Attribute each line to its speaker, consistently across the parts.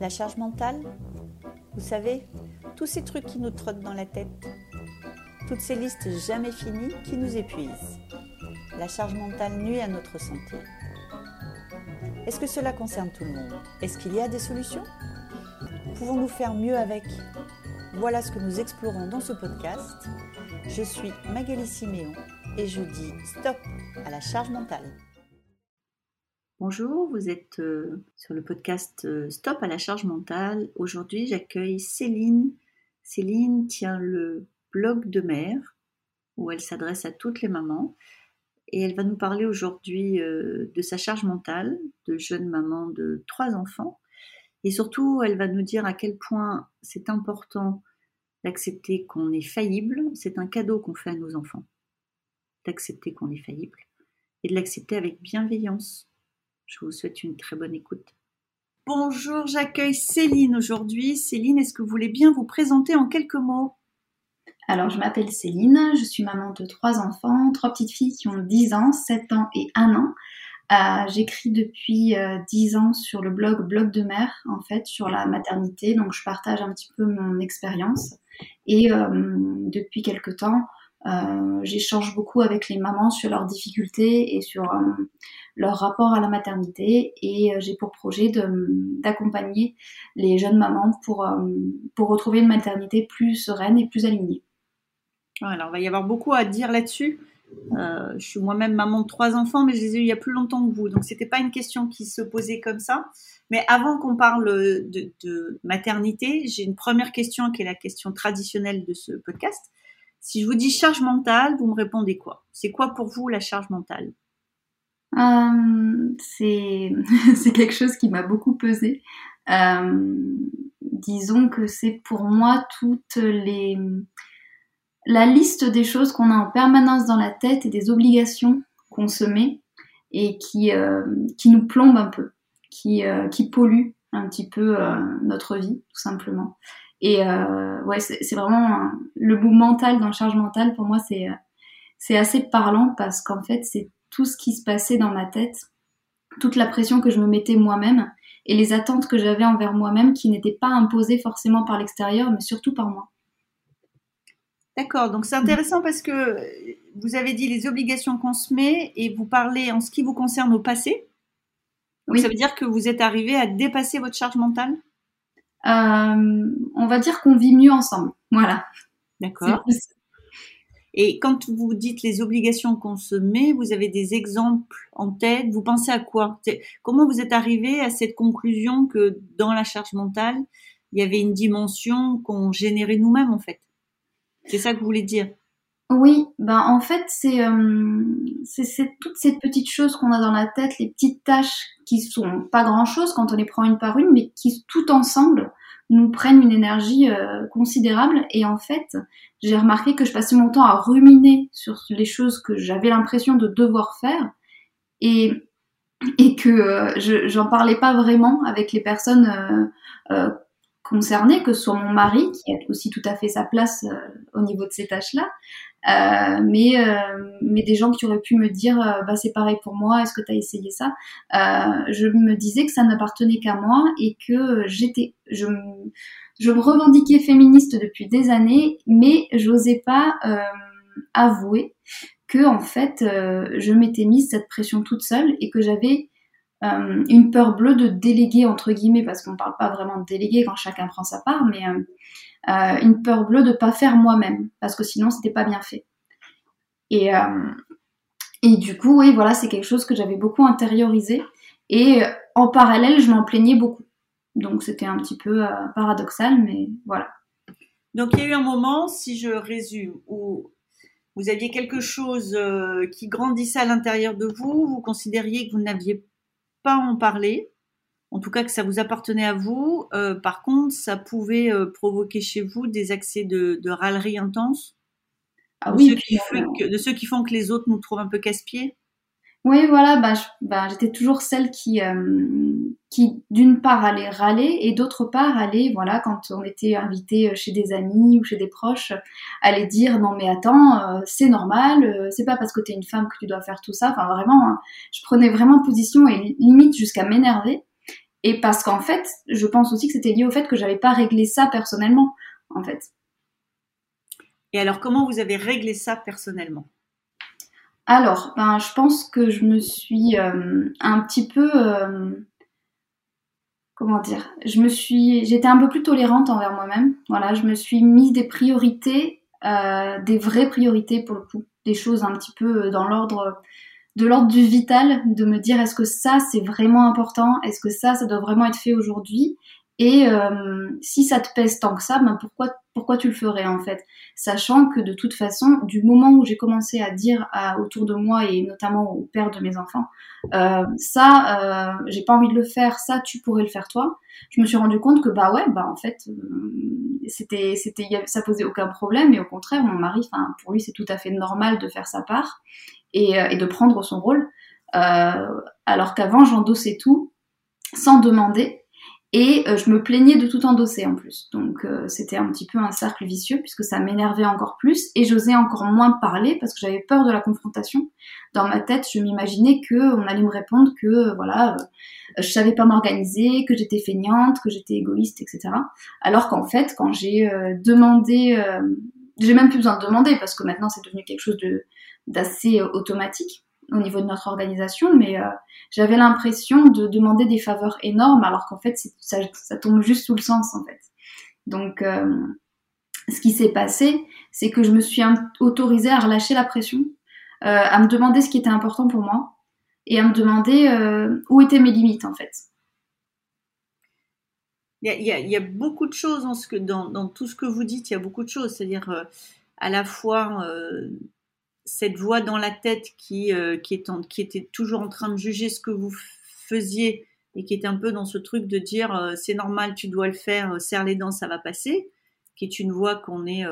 Speaker 1: La charge mentale Vous savez, tous ces trucs qui nous trottent dans la tête. Toutes ces listes jamais finies qui nous épuisent. La charge mentale nuit à notre santé. Est-ce que cela concerne tout le monde? Est-ce qu'il y a des solutions? Pouvons-nous faire mieux avec? Voilà ce que nous explorons dans ce podcast. Je suis Magali Siméon et je dis stop à la charge mentale. Bonjour, vous êtes euh, sur le podcast euh, Stop à la charge mentale. Aujourd'hui, j'accueille Céline. Céline tient le blog de mère où elle s'adresse à toutes les mamans et elle va nous parler aujourd'hui euh, de sa charge mentale de jeune maman de trois enfants et surtout, elle va nous dire à quel point c'est important d'accepter qu'on est faillible. C'est un cadeau qu'on fait à nos enfants, d'accepter qu'on est faillible et de l'accepter avec bienveillance je vous souhaite une très bonne écoute. Bonjour, j'accueille Céline aujourd'hui. Céline, est-ce que vous voulez bien vous présenter en quelques mots?
Speaker 2: Alors, je m'appelle Céline, je suis maman de trois enfants, trois petites filles qui ont 10 ans, 7 ans et 1 an. Euh, j'écris depuis euh, dix 10 ans sur le blog Blog de mère, en fait, sur la maternité. Donc, je partage un petit peu mon expérience. Et euh, depuis quelques temps, j'échange beaucoup avec les mamans sur leurs difficultés et sur leur rapport à la maternité et euh, j'ai pour projet d'accompagner les jeunes mamans pour, euh, retrouver une maternité plus sereine et plus alignée.
Speaker 1: Alors, il va y avoir beaucoup à dire là-dessus. Euh, je suis moi-même maman de trois enfants, mais je les ai eu il y a plus longtemps que vous. Donc, c'était pas une question qui se posait comme ça. Mais avant qu'on parle de maternité, j'ai une première question qui est la question traditionnelle de ce podcast. Si je vous dis charge mentale, vous me répondez quoi? C'est quoi pour vous la charge mentale?
Speaker 2: Euh, c'est quelque chose qui m'a beaucoup pesé. Euh, disons que c'est pour moi toute les la liste des choses qu'on a en permanence dans la tête et des obligations qu'on se met et qui euh, nous plombe un peu, qui euh, qui pollue un petit peu notre vie tout simplement. Et ouais, c'est vraiment le bout mental dans charge mentale pour moi c'est c'est assez parlant parce qu'en fait c'est tout ce qui se passait dans ma tête, toute la pression que je me mettais moi-même et les attentes que j'avais envers moi-même qui n'étaient pas imposées forcément par l'extérieur, mais surtout par moi.
Speaker 1: D'accord, donc c'est intéressant parce que vous avez dit les obligations qu'on se met et vous parlez en ce qui vous concerne au passé. oui. ça veut dire que vous êtes arrivé à dépasser votre charge mentale?
Speaker 2: euh, On va dire qu'on vit mieux ensemble. Voilà.
Speaker 1: D'accord. Et quand vous dites les obligations qu'on se met, vous avez des exemples en tête? Vous pensez à quoi? Comment vous êtes arrivé à cette conclusion que dans la charge mentale, il y avait une dimension qu'on générait nous-mêmes en fait? C'est ça que vous voulez dire?
Speaker 2: Oui, ben en fait c'est euh, c'est toutes ces petites choses qu'on a dans la tête, les petites tâches qui sont pas grand chose quand on les prend une par une, mais qui tout ensemble nous prennent une énergie euh, considérable. Et en fait, j'ai remarqué que je passais mon temps à ruminer sur les choses que j'avais l'impression de devoir faire et, et que euh, je j'en parlais pas vraiment avec les personnes euh, concernées, que soit mon mari, qui a aussi tout à fait sa place au niveau de ces tâches-là, euh, mais euh, mais des gens qui auraient pu me dire euh, bah c'est pareil pour moi est-ce que tu as essayé ça? Je me disais que ça n'appartenait qu'à moi et que j'étais je je me revendiquais féministe depuis des années mais j'osais pas avouer que en fait je m'étais mise cette pression toute seule et que j'avais une peur bleue de déléguer entre guillemets parce qu'on parle pas vraiment de déléguer quand chacun prend sa part mais euh, une peur bleue de pas faire moi-même parce que sinon c'était pas bien fait. Et euh, et du coup, oui, voilà, c'est quelque chose que j'avais beaucoup intériorisé et euh, en parallèle, je m'en plaignais beaucoup. Donc c'était un petit peu paradoxal, mais voilà.
Speaker 1: Donc il y a eu un moment, si je résume, où vous aviez quelque chose qui grandissait à l'intérieur de vous, vous considériez que vous n'aviez pas en parler, en tout cas que ça vous appartenait à vous. Euh, par contre, ça pouvait euh, provoquer chez vous des accès de, de râlerie intense. Ah oui, de ceux qui font que les autres nous trouvent un peu casse-pieds.
Speaker 2: Oui, voilà, bah, bah, j'étais toujours celle qui, euh, qui d'une part allait râler et d'autre part allait, voilà, quand on était invité chez des amis ou chez des proches, allait dire non mais attends, c'est normal, c'est pas parce que tu es une femme que tu dois faire tout ça. Enfin vraiment, hein, je prenais vraiment position et limite jusqu'à m'énerver. Et parce qu'en fait, je pense aussi que c'était lié au fait que j'avais pas réglé ça personnellement, en fait.
Speaker 1: Et alors, comment vous avez réglé ça personnellement?
Speaker 2: Alors, ben, je pense que je me suis euh, un petit peu, euh, comment dire, je me suis, j'étais un peu plus tolérante envers moi-même. Voilà, je me suis mis des priorités, euh, des vraies priorités pour le coup, des choses un petit peu dans l'ordre de l'ordre du vital, de me dire est-ce que ça c'est vraiment important, est-ce que ça ça doit vraiment être fait aujourd'hui, et euh, si ça te pèse tant que ça, ben pourquoi pourquoi tu le ferais en fait? Sachant que de toute façon, du moment où j'ai commencé à dire à, autour de moi et notamment au père de mes enfants, euh, ça, euh, j'ai pas envie de le faire, ça tu pourrais le faire toi. Je me suis rendu compte que bah ouais, bah en fait, euh, c'était c'était ça posait aucun problème et au contraire, mon mari, enfin pour lui c'est tout à fait normal de faire sa part et, et de prendre son rôle, alors qu'avant j'endossais tout sans demander et euh, je me plaignais de tout endosser en plus. Donc euh, c'était un petit peu un cercle vicieux puisque ça m'énervait encore plus et j'osais encore moins parler parce que j'avais peur de la confrontation. Dans ma tête, je m'imaginais que on allait me répondre que euh, voilà, je savais pas m'organiser, que j'étais feignante, que j'étais égoïste, etc. Alors qu'en fait, quand j'ai demandé, j'ai même plus besoin de demander parce que maintenant c'est devenu quelque chose de d'assez automatique au niveau de notre organisation, mais euh, j'avais l'impression de demander des faveurs énormes, alors qu'en fait, ça, tombe juste sous le sens, en fait. Donc, euh, ce qui s'est passé, c'est que je me suis autorisée à relâcher la pression, euh, à me demander ce qui était important pour moi, et à me demander où étaient mes limites, en fait.
Speaker 1: Il y, a, beaucoup de choses dans, tout ce que vous dites, il y a beaucoup de choses, c'est-à-dire à la fois cette voix dans la tête qui, euh, qui, était toujours en train de juger ce que vous faisiez et qui est un peu dans ce truc de dire euh, c'est normal, tu dois le faire, euh, serre les dents, ça va passer, qui est une voix qu'on est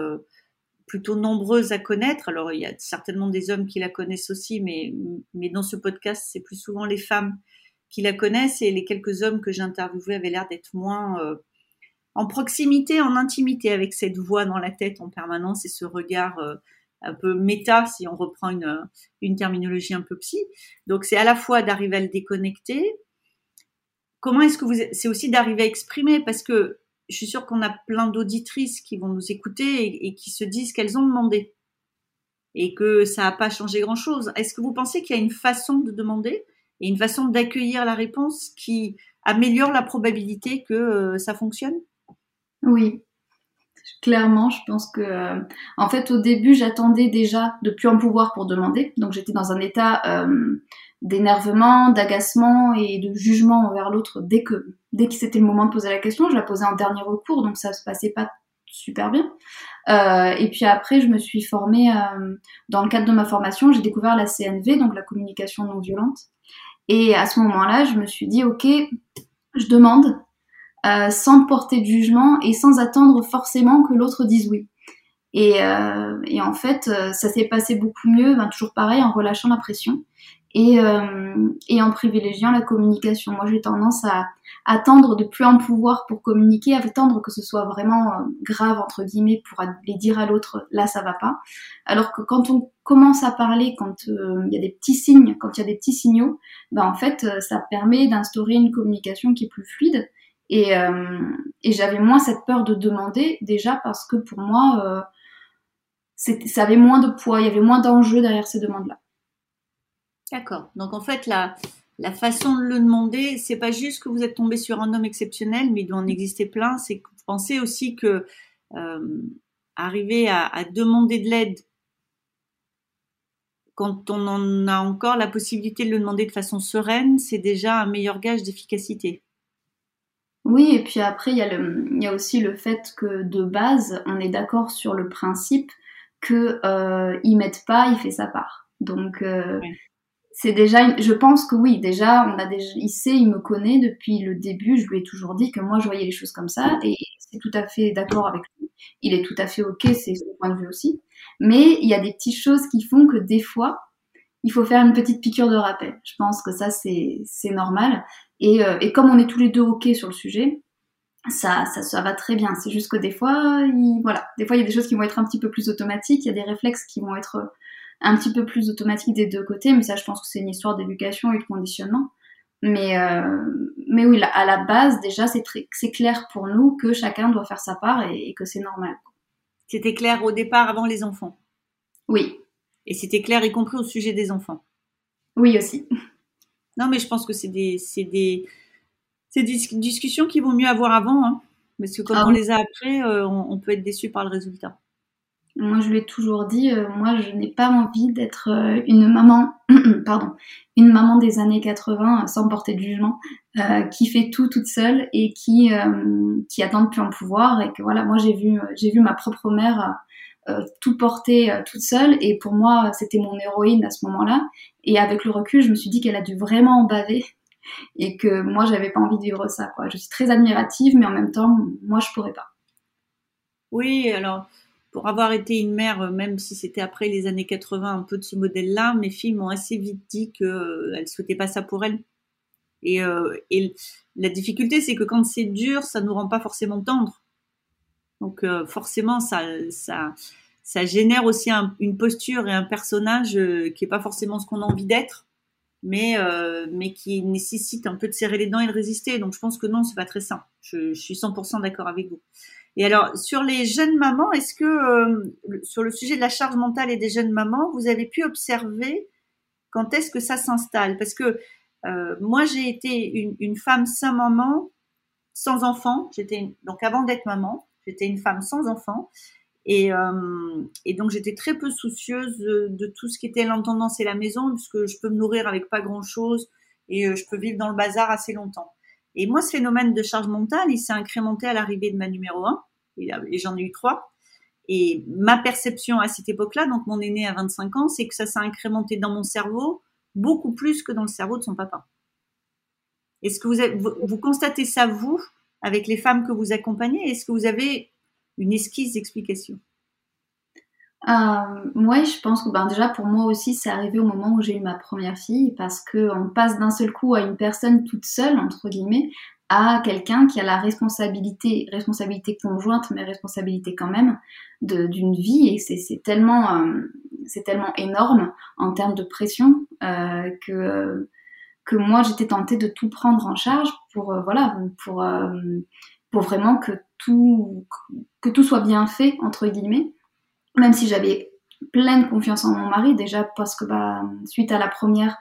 Speaker 1: plutôt nombreuses à connaître. Alors il y a certainement des hommes qui la connaissent aussi, mais, mais dans ce podcast, c'est plus souvent les femmes qui la connaissent et les quelques hommes que j'ai interviewés avaient l'air d'être moins en proximité, en intimité avec cette voix dans la tête en permanence et ce regard un peu méta si on reprend une, une terminologie un peu psy. Donc c'est à la fois d'arriver à le déconnecter. Comment est-ce que vous c'est aussi d'arriver à exprimer parce que je suis sûre qu'on a plein d'auditrices qui vont nous écouter et, qui se disent qu'elles ont demandé et que ça n'a pas changé grand-chose. Est-ce que vous pensez qu'il y a une façon de demander et une façon d'accueillir la réponse qui améliore la probabilité que euh, ça fonctionne?
Speaker 2: Oui, clairement, je pense que, euh, en fait, au début, j'attendais déjà de plus en pouvoir pour demander. Donc, j'étais dans un état euh, d'énervement, d'agacement et de jugement envers l'autre dès que, dès que c'était le moment de poser la question. Je la posais en dernier recours, donc ça se passait pas super bien. Euh, et puis après, je me suis formée dans le cadre de ma formation, j'ai découvert la CNV, donc la communication non violente. Et à ce moment-là, je me suis dit, ok, je demande, euh, sans porter de jugement et sans attendre forcément que l'autre dise oui. Et, euh, et en fait, euh, ça s'est passé beaucoup mieux, ben, toujours pareil, en relâchant la pression et, euh, et en privilégiant la communication. Moi, j'ai tendance à attendre de plus en pouvoir pour communiquer, à attendre que ce soit vraiment euh, grave, entre guillemets, pour les dire à l'autre, là, ça va pas. Alors que quand on commence à parler, quand il y a des petits signes, quand il y a des petits signaux, ben, en fait, ça permet d'instaurer une communication qui est plus fluide et, euh, et j'avais moins cette peur de demander, déjà parce que pour moi, euh, ça avait moins de poids, il y avait moins d'enjeux derrière ces demandes-là.
Speaker 1: D'accord. Donc en fait, la, la façon de le demander, c'est pas juste que vous êtes tombé sur un homme exceptionnel, mais il doit en exister plein. C'est que vous pensez aussi que euh, arriver à, à, demander de l'aide quand on en a encore la possibilité de le demander de façon sereine, c'est déjà un meilleur gage d'efficacité.
Speaker 2: Oui, et puis après, il y, a il y a aussi le fait que de base, on est d'accord sur le principe que euh, il m'aide pas, il fait sa part. Donc euh, c'est déjà, je pense que oui, déjà, on a déjà, il sait, il me connaît depuis le début. Je lui ai toujours dit que moi, je voyais les choses comme ça, et c'est tout à fait d'accord avec lui. Il est tout à fait ok, c'est son point de vue aussi. Mais il y a des petites choses qui font que des fois, il faut faire une petite piqûre de rappel. Je pense que ça, c'est normal. Et, euh, et, comme on est tous les deux ok sur le sujet, ça, ça, ça va très bien. C'est juste que des fois, il, voilà, des fois il y a des choses qui vont être un petit peu plus automatiques, il y a des réflexes qui vont être un petit peu plus automatiques des deux côtés, mais ça, je pense que c'est une histoire d'éducation et de conditionnement. Mais, euh, mais oui, à la base, déjà, c'est c'est clair pour nous que chacun doit faire sa part et, que c'est normal.
Speaker 1: C'était clair au départ avant les enfants
Speaker 2: Oui.
Speaker 1: Et c'était clair y compris au sujet des enfants
Speaker 2: Oui aussi.
Speaker 1: Non, mais je pense que c'est des, des, des discussions qui vaut mieux avoir avant. Hein, parce que quand ah on les a après, euh, on peut être déçu par le résultat.
Speaker 2: Moi, je l'ai toujours dit, euh, moi, je n'ai pas envie d'être euh, une maman, pardon, une maman des années 80 euh, sans porter de jugement, qui fait tout toute seule et qui qui attend plus en pouvoir et que voilà, moi j'ai vu j'ai vu ma propre mère tout porter toute seule et pour moi c'était mon héroïne à ce moment-là et avec le recul, je me suis dit qu'elle a dû vraiment en baver et que moi j'avais pas envie de vivre ça. Je suis très admirative mais en même temps, moi je pourrais pas.
Speaker 1: Oui, alors pour avoir été une mère, euh, même si c'était après les années 80, un peu de ce modèle-là, mes filles m'ont assez vite dit qu'elles euh, ne souhaitaient pas ça pour elles. Et, euh, et la difficulté, c'est que quand c'est dur, ça nous rend pas forcément tendre. Donc forcément, ça, ça, ça génère aussi une posture et un personnage qui est pas forcément ce qu'on a envie d'être, mais, mais qui nécessite un peu de serrer les dents et de résister. Donc je pense que non, c'est pas très sain. Je, suis 100% d'accord avec vous. Et alors, sur les jeunes mamans, est-ce que euh, sur le sujet de la charge mentale et des jeunes mamans, vous avez pu observer quand est-ce que ça s'installe? Parce que euh, moi, j'ai été une, femme sans maman, sans enfant. J'étais donc avant d'être maman, j'étais une femme sans enfant. Et, euh, et donc j'étais très peu soucieuse de, tout ce qui était l'intendance et la maison, puisque je peux me nourrir avec pas grand-chose et je peux vivre dans le bazar assez longtemps. Et moi, ce phénomène de charge mentale, il s'est incrémenté à l'arrivée de ma numéro 1 et j'en ai eu trois. Et ma perception à cette époque-là, donc mon aîné à 25 ans, c'est que ça s'est incrémenté dans mon cerveau beaucoup plus que dans le cerveau de son papa. Est-ce que vous, vous, constatez ça, vous, avec les femmes que vous accompagnez? Est-ce que vous avez une esquisse d'explication
Speaker 2: euh, moi, je pense que ben, déjà pour moi aussi, c'est arrivé au moment où j'ai eu ma première fille parce qu'on passe d'un seul coup à une personne toute seule, entre guillemets, à quelqu'un qui a la responsabilité, responsabilité conjointe, mais responsabilité quand même d'une vie. Et c'est tellement, euh, c'est tellement énorme en termes de pression euh, que moi j'étais tentée de tout prendre en charge pour voilà pour pour vraiment que tout que tout soit bien fait entre guillemets. Même si j'avais pleine confiance en mon mari déjà parce que bah suite à la première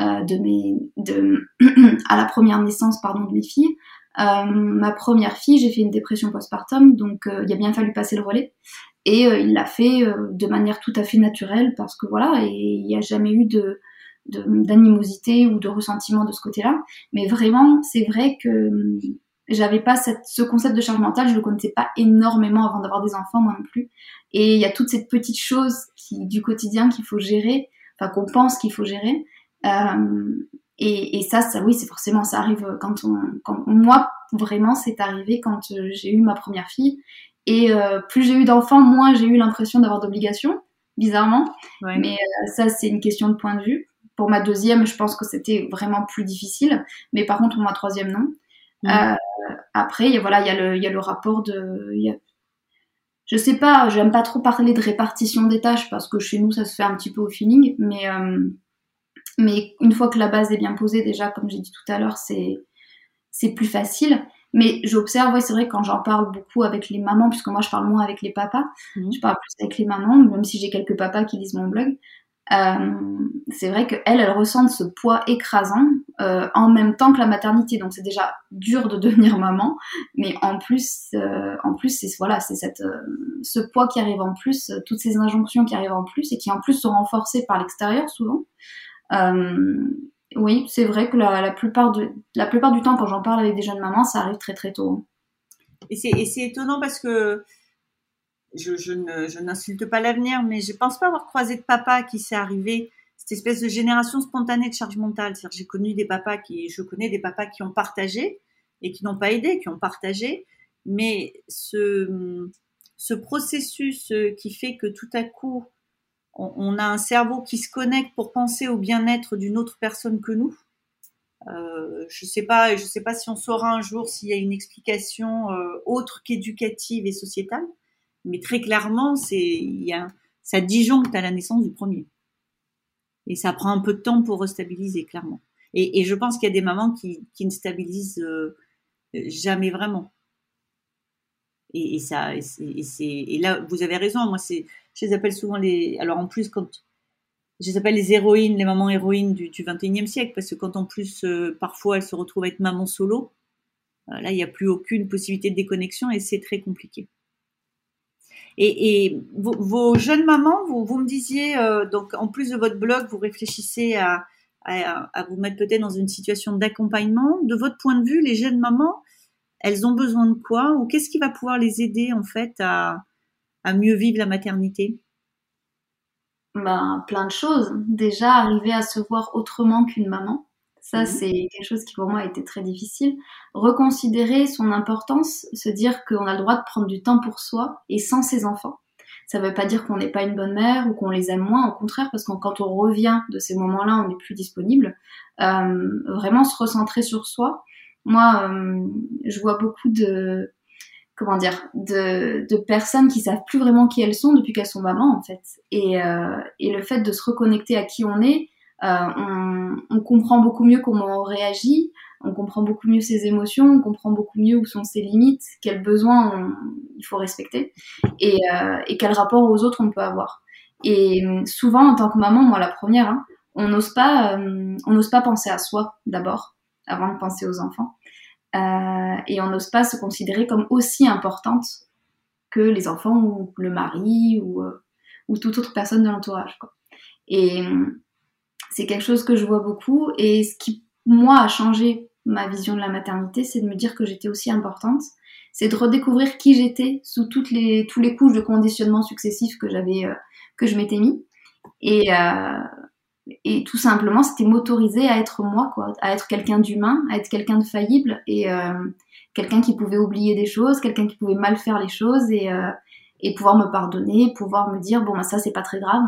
Speaker 2: euh, de mes, de, à la première naissance pardon, de mes filles. Euh, ma première fille, j'ai fait une dépression postpartum, donc euh, il a bien fallu passer le relais. Et il l'a fait de manière tout à fait naturelle parce que voilà, et il n'y a jamais eu de, d'animosité ou de ressentiment de ce côté-là. Mais vraiment, c'est vrai que j'avais pas cette, ce concept de charge mentale, je le connaissais pas énormément avant d'avoir des enfants, moi non plus. Et il y a toutes ces petites choses qui, du quotidien qu'il faut gérer, enfin qu'on pense qu'il faut gérer, euh, et, et, ça, ça, oui, c'est forcément, ça arrive quand on, quand moi, vraiment, c'est arrivé quand euh, j'ai eu ma première fille. Et euh, plus j'ai eu d'enfants, moins j'ai eu l'impression d'avoir d'obligations, bizarrement. Mais ça, c'est une question de point de vue. Pour ma deuxième, je pense que c'était vraiment plus difficile. Mais par contre, pour ma troisième, non. Euh, après, voilà, il y, a le, y a le rapport de. Y a... Je sais pas, j'aime pas trop parler de répartition des tâches parce que chez nous, ça se fait un petit peu au feeling. Mais mais une fois que la base est bien posée, déjà, comme j'ai dit tout à l'heure, c'est, c'est plus facile. Mais j'observe, ouais, c'est vrai, quand j'en parle beaucoup avec les mamans, puisque moi je parle moins avec les papas, mhm. je parle plus avec les mamans, même si j'ai quelques papas qui lisent mon blog. Euh, c'est vrai qu'elles, elles ressentent ce poids écrasant euh, en même temps que la maternité. Donc c'est déjà dur de devenir maman, mais en plus, euh, en plus c'est voilà, c'est cette ce poids qui arrive en plus, toutes ces injonctions qui arrivent en plus et qui en plus sont renforcées par l'extérieur souvent. Oui, c'est vrai que la, plupart de, la plupart du temps, quand j'en parle avec des jeunes mamans, ça arrive très très tôt.
Speaker 1: Et c'est étonnant parce que je, je n'insulte pas l'avenir, mais je pense pas avoir croisé de papa qui s'est arrivé cette espèce de génération spontanée de charge mentale. C'est-à-dire j'ai connu des papas qui, je connais des papas qui ont partagé et qui n'ont pas aidé, qui ont partagé, mais ce, ce processus qui fait que tout à coup on, a un cerveau qui se connecte pour penser au bien-être d'une autre personne que nous. Euh, je sais pas, je sais pas si on saura un jour s'il y a une explication euh, autre qu'éducative et sociétale, mais très clairement, ça disjoncte à la naissance du premier. Et ça prend un peu de temps pour restabiliser, clairement. Et, je pense qu'il y a des mamans qui, ne stabilisent jamais vraiment. Et, ça, et, là, vous avez raison. Moi, je les appelle souvent les. Alors en plus, quand je les appelle les héroïnes, les mamans héroïnes du, du 21e siècle, parce que quand en plus, euh, parfois, elles se retrouvent à être maman solo, euh, là, il n'y a plus aucune possibilité de déconnexion et c'est très compliqué. Et, vos, jeunes mamans, vous, me disiez, euh, donc en plus de votre blog, vous réfléchissez à, vous mettre peut-être dans une situation d'accompagnement. De votre point de vue, les jeunes mamans, elles ont besoin de quoi ou qu'est-ce qui va pouvoir les aider en fait à, à mieux vivre la maternité?
Speaker 2: Ben, plein de choses. Déjà, arriver à se voir autrement qu'une maman. Ça, mhm. c'est quelque chose qui pour moi a été très difficile. Reconsidérer son importance, se dire qu'on a le droit de prendre du temps pour soi et sans ses enfants. Ça ne veut pas dire qu'on n'est pas une bonne mère ou qu'on les aime moins, au contraire, parce que quand on revient de ces moments-là, on n'est plus disponible. Euh, vraiment se recentrer sur soi moi, euh, je vois beaucoup de comment dire de, de, personnes qui savent plus vraiment qui elles sont depuis qu'elles sont mamans en fait. Et, euh, et le fait de se reconnecter à qui on est, on, on, comprend beaucoup mieux comment on réagit, on comprend beaucoup mieux ses émotions, on comprend beaucoup mieux où sont ses limites, quels besoins il faut respecter et, euh, et quel rapport aux autres on peut avoir. Et souvent en tant que maman, moi la première, hein, on n'ose pas, euh, on n'ose pas penser à soi d'abord avant de penser aux enfants. Euh, et on n'ose pas se considérer comme aussi importante que les enfants ou le mari ou, euh, ou toute autre personne de l'entourage. Et c'est quelque chose que je vois beaucoup. Et ce qui, moi, a changé ma vision de la maternité, c'est de me dire que j'étais aussi importante. C'est de redécouvrir qui j'étais sous toutes les, tous les couches de conditionnement successifs que j'avais, euh, que je m'étais mis. Et, euh, et tout simplement c'était m'autoriser à être moi quoi à être quelqu'un d'humain à être quelqu'un de faillible et euh, quelqu'un qui pouvait oublier des choses quelqu'un qui pouvait mal faire les choses et euh, et pouvoir me pardonner pouvoir me dire bon bah ça c'est pas très grave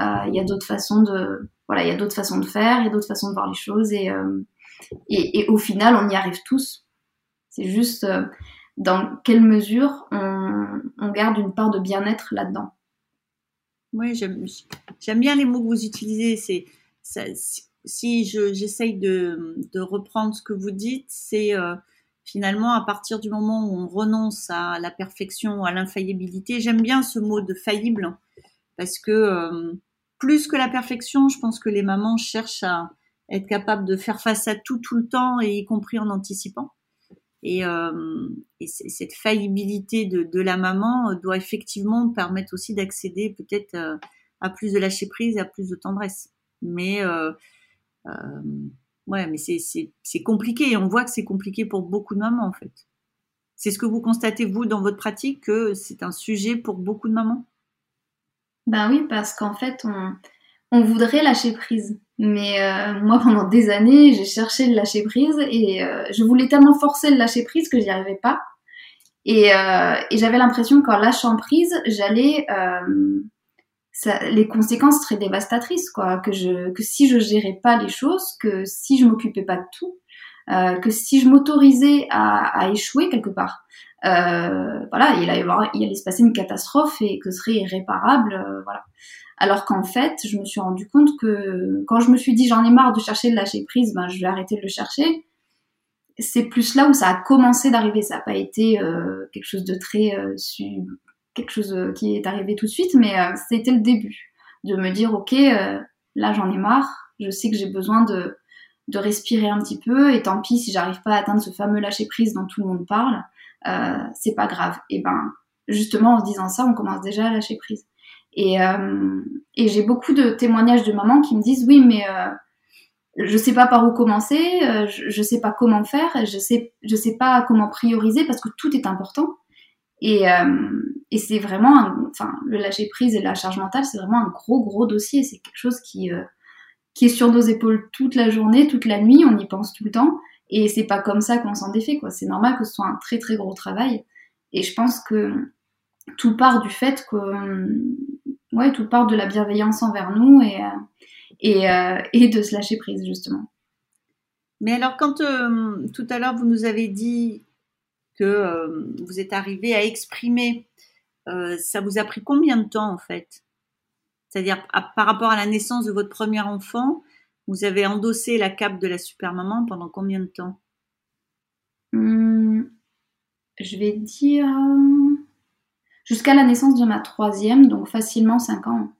Speaker 2: euh, il y a d'autres façons de voilà il y a d'autres façons de faire il y a d'autres façons de voir les choses et, et, et au final on y arrive tous c'est juste dans quelle mesure on, garde une part de bien-être là-dedans
Speaker 1: oui, j'aime bien les mots que vous utilisez. C'est si j'essaye de, de, reprendre ce que vous dites, c'est euh, finalement à partir du moment où on renonce à la perfection, à l'infaillibilité. J'aime bien ce mot de faillible parce que euh, plus que la perfection, je pense que les mamans cherchent à être capables de faire face à tout tout le temps et y compris en anticipant. Et, euh, et cette faillibilité de, de, la maman doit effectivement permettre aussi d'accéder peut-être euh, à plus de lâcher prise et à plus de tendresse. Mais euh, euh, ouais, mais c'est compliqué et on voit que c'est compliqué pour beaucoup de mamans en fait. C'est ce que vous constatez vous dans votre pratique que c'est un sujet pour beaucoup de mamans?
Speaker 2: Ben oui, parce qu'en fait on, voudrait lâcher prise. Mais euh, moi, pendant des années, j'ai cherché le lâcher prise et euh, je voulais tellement forcer le lâcher prise que j'y arrivais pas. Et, euh, j'avais l'impression qu'en lâchant prise, j'allais, les conséquences seraient dévastatrices, quoi. Que je, si je gérais pas les choses, que si je m'occupais pas de tout, que si je m'autorisais à, échouer quelque part, voilà, il allait, il se passer une catastrophe et que ce serait irréparable, voilà. Alors qu'en fait, je me suis rendu compte que quand je me suis dit j'en ai marre de chercher le lâcher prise, ben je vais arrêter de le chercher. C'est plus là où ça a commencé d'arriver. Ça n'a pas été euh, quelque chose de très euh, quelque chose euh, qui est arrivé tout de suite, mais c'était le début de me dire ok, là j'en ai marre. Je sais que j'ai besoin de de respirer un petit peu et tant pis si j'arrive pas à atteindre ce fameux lâcher prise dont tout le monde parle, c'est pas grave. Et ben justement en se disant ça, on commence déjà à lâcher prise. Et, euh, et j'ai beaucoup de témoignages de mamans qui me disent oui, mais euh, je sais pas par où commencer, euh, je, je sais pas comment faire, je sais, je sais pas comment prioriser parce que tout est important. Et, euh, et c'est vraiment, enfin, le lâcher prise et la charge mentale, c'est vraiment un gros gros dossier. C'est quelque chose qui euh, qui est sur nos épaules toute la journée, toute la nuit, on y pense tout le temps. Et c'est pas comme ça qu'on s'en défait, quoi. C'est normal que ce soit un très très gros travail. Et je pense que tout part du fait que ouais, tout part de la bienveillance envers nous et, euh, euh, et de se lâcher prise, justement.
Speaker 1: Mais alors, quand euh, tout à l'heure vous nous avez dit que vous êtes arrivé à exprimer, ça vous a pris combien de temps en fait? C'est-à-dire par rapport à la naissance de votre premier enfant, Vous avez endossé la cape de la super maman pendant combien de temps?
Speaker 2: Hmm, Je vais dire jusqu'à la naissance de ma troisième, donc facilement 5 ans.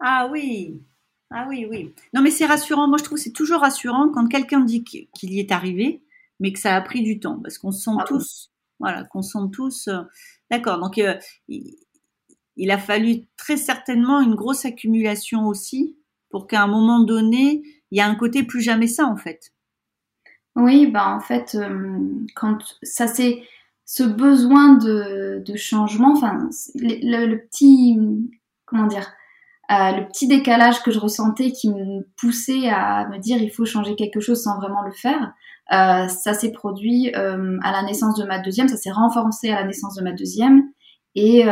Speaker 1: Ah oui, ah oui, oui. Non, mais c'est rassurant. Moi, je trouve que c'est toujours rassurant quand quelqu'un dit qu'il y est arrivé, mais que ça a pris du temps, parce qu'on se sent ah tous, voilà, qu'on sent tous. Euh, d'accord. Donc, euh, il, a fallu très certainement une grosse accumulation aussi pour qu'à un moment donné, il y a un côté plus jamais ça, en fait.
Speaker 2: Oui, bah en fait, euh, quand ça c'est ce besoin de, changement, enfin le, petit comment dire, euh, le petit décalage que je ressentais qui me poussait à me dire il faut changer quelque chose sans vraiment le faire, euh, ça s'est produit à la naissance de ma deuxième, ça s'est renforcé à la naissance de ma deuxième. Et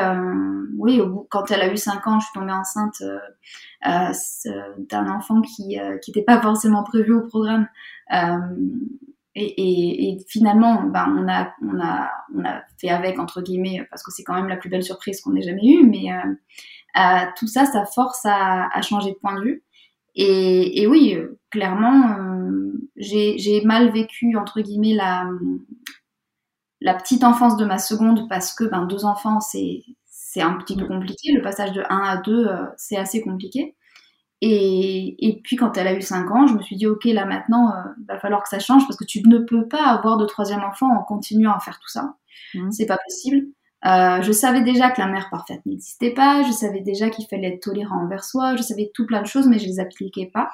Speaker 2: oui, quand elle a eu 5 ans, je suis tombée enceinte d'un enfant qui n'était pas forcément prévu au programme. Et, finalement, ben, on, a, on, a, on a fait avec, entre guillemets, parce que c'est quand même la plus belle surprise qu'on ait jamais eue, mais euh, tout ça, ça force à, à, changer de point de vue. Et, et oui, euh, clairement, euh, j'ai mal vécu, entre guillemets, la, la petite enfance de ma seconde parce que ben, deux enfants, c'est un petit peu compliqué. Le passage de 1 à 2, c'est assez compliqué. Et, et, puis quand elle a eu 5 ans, je me suis dit, ok, là maintenant, il va falloir que ça change parce que tu ne peux pas avoir de troisième enfant en continuant à faire tout ça. Mmh. C'est pas possible. Euh, je savais déjà que la mère parfaite n'existait pas, je savais déjà qu'il fallait être tolérant envers soi, je savais tout plein de choses, mais je les appliquais pas.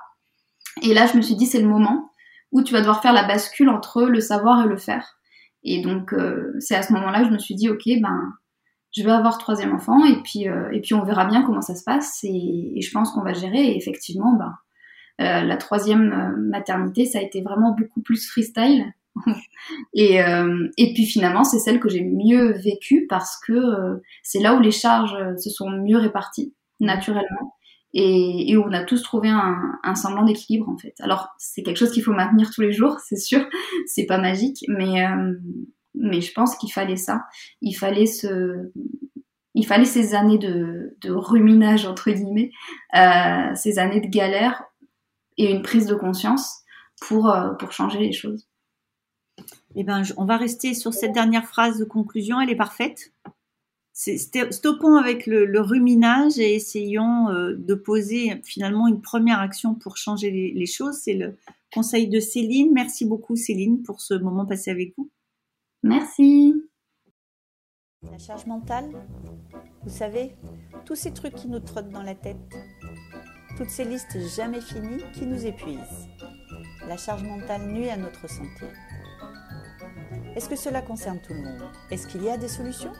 Speaker 2: Et là, je me suis dit, c'est le moment où tu vas devoir faire la bascule entre le savoir et le faire. Et donc, euh, c'est à ce moment-là que je me suis dit, ok, ben, je vais avoir troisième enfant, et puis, euh, et puis on verra bien comment ça se passe, et, je pense qu'on va gérer. Et effectivement, ben, la troisième maternité, ça a été vraiment beaucoup plus freestyle. et, euh, et puis finalement, c'est celle que j'ai mieux vécue parce que euh, c'est là où les charges euh, se sont mieux réparties naturellement et, où on a tous trouvé un, semblant d'équilibre en fait. Alors c'est quelque chose qu'il faut maintenir tous les jours, c'est sûr, c'est pas magique, mais mais je pense qu'il fallait ça. Il fallait ce il fallait ces années de, ruminage entre guillemets, euh, ces années de galère et une prise de conscience pour pour changer les choses.
Speaker 1: Eh ben, on va rester sur cette dernière phrase de conclusion. Elle est parfaite. Stoppons avec le, ruminage et essayons euh, de poser finalement une première action pour changer les, choses. C'est le conseil de Céline. Merci beaucoup Céline pour ce moment passé avec vous.
Speaker 2: Merci.
Speaker 1: La charge mentale, vous savez, tous ces trucs qui nous trottent dans la tête, toutes ces listes jamais finies qui nous épuisent. La charge mentale nuit à notre santé. Est-ce que cela concerne tout le monde? Est-ce qu'il y a des solutions?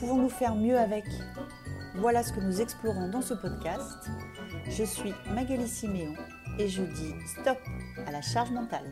Speaker 1: Pouvons-nous faire mieux avec Voilà ce que nous explorons dans ce podcast. Je suis Magali Siméon et je dis stop à la charge mentale.